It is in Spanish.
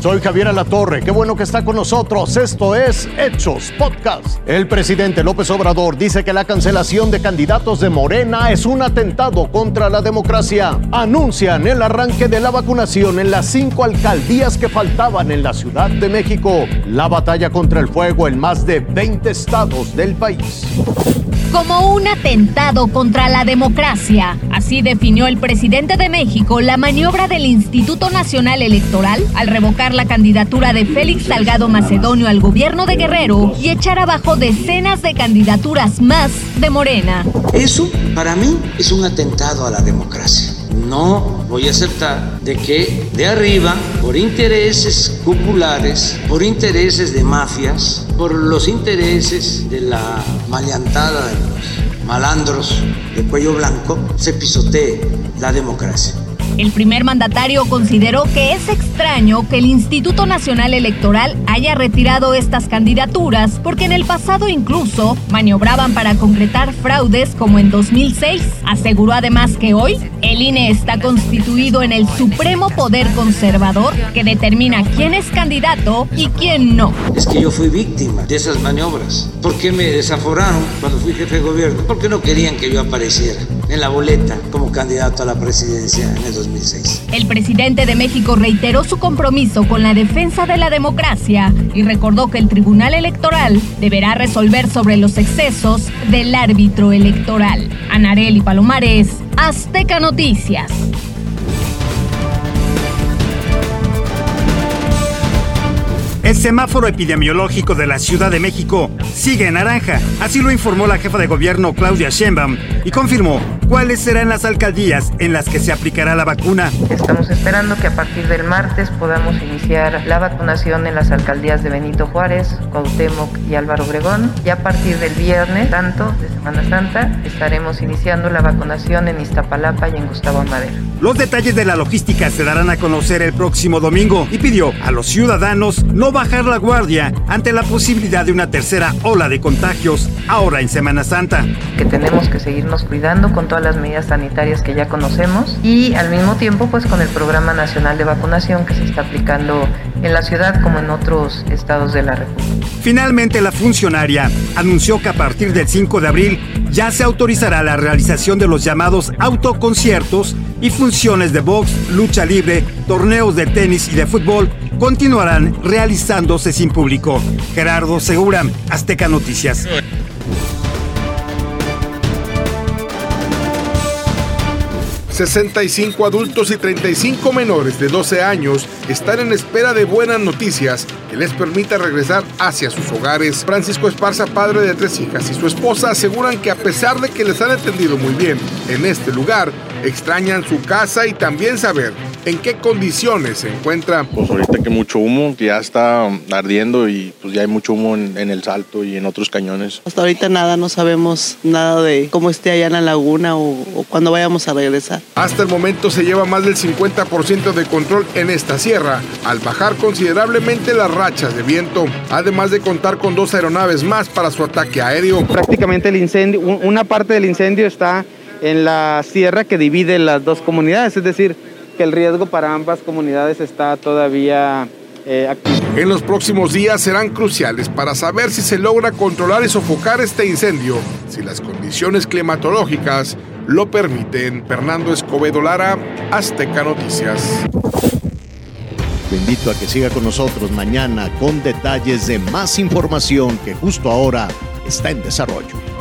Soy Javier Alatorre, qué bueno que está con nosotros. Esto es Hechos Podcast. El presidente López Obrador dice que la cancelación de candidatos de Morena es un atentado contra la democracia. Anuncian el arranque de la vacunación en las cinco alcaldías que faltaban en la Ciudad de México. La batalla contra el fuego en más de 20 estados del país como un atentado contra la democracia. Así definió el presidente de México la maniobra del Instituto Nacional Electoral al revocar la candidatura de Félix Salgado Macedonio al gobierno de Guerrero y echar abajo decenas de candidaturas más de Morena. Eso, para mí, es un atentado a la democracia. No voy a aceptar de que de arriba, por intereses populares, por intereses de mafias, por los intereses de la maleantada de los malandros de cuello blanco, se pisotee la democracia. El primer mandatario consideró que es extraño que el Instituto Nacional Electoral haya retirado estas candidaturas porque en el pasado incluso maniobraban para concretar fraudes como en 2006. Aseguró además que hoy el INE está constituido en el supremo poder conservador que determina quién es candidato y quién no. Es que yo fui víctima de esas maniobras. ¿Por qué me desaforaron cuando fui jefe de gobierno? Porque no querían que yo apareciera en la boleta como candidato a la presidencia en el 2006. El presidente de México reiteró su compromiso con la defensa de la democracia y recordó que el Tribunal Electoral deberá resolver sobre los excesos del árbitro electoral. Anareli Palomares, Azteca Noticias. Semáforo epidemiológico de la Ciudad de México sigue en naranja. Así lo informó la jefa de gobierno Claudia Sheinbaum y confirmó cuáles serán las alcaldías en las que se aplicará la vacuna. Estamos esperando que a partir del martes podamos iniciar la vacunación en las alcaldías de Benito Juárez, Cuauhtémoc y Álvaro Obregón. Y a partir del viernes, tanto de Semana Santa, estaremos iniciando la vacunación en Iztapalapa y en Gustavo Madero. Los detalles de la logística se darán a conocer el próximo domingo y pidió a los ciudadanos no bajar la guardia ante la posibilidad de una tercera ola de contagios ahora en Semana Santa. Que tenemos que seguirnos cuidando con todas las medidas sanitarias que ya conocemos y al mismo tiempo pues con el Programa Nacional de Vacunación que se está aplicando en la ciudad como en otros estados de la República. Finalmente la funcionaria anunció que a partir del 5 de abril ya se autorizará la realización de los llamados autoconciertos y funciones de box, lucha libre, torneos de tenis y de fútbol continuarán realizándose sin público. Gerardo Segura, Azteca Noticias. 65 adultos y 35 menores de 12 años están en espera de buenas noticias que les permita regresar hacia sus hogares. Francisco Esparza, padre de tres hijas, y su esposa aseguran que a pesar de que les han atendido muy bien en este lugar, extrañan su casa y también saber en qué condiciones se encuentra. Pues ahorita que mucho humo, que ya está ardiendo y pues ya hay mucho humo en, en, el salto y en otros cañones. Hasta ahorita nada, no sabemos nada de cómo esté allá en la laguna o, o cuándo vayamos a regresar. Hasta el momento se lleva más del 50% de control en esta sierra, al bajar considerablemente las rachas de viento, además de contar con dos aeronaves más para su ataque aéreo. Prácticamente el incendio, una parte del incendio está en la sierra que divide las dos comunidades, es decir, que el riesgo para ambas comunidades está todavía eh, activo. En los próximos días serán cruciales para saber si se logra controlar y sofocar este incendio, si las condiciones climatológicas lo permiten. Fernando Escobedo Lara, Azteca Noticias. Lo invito a que siga con nosotros mañana con detalles de más información que justo ahora está en desarrollo.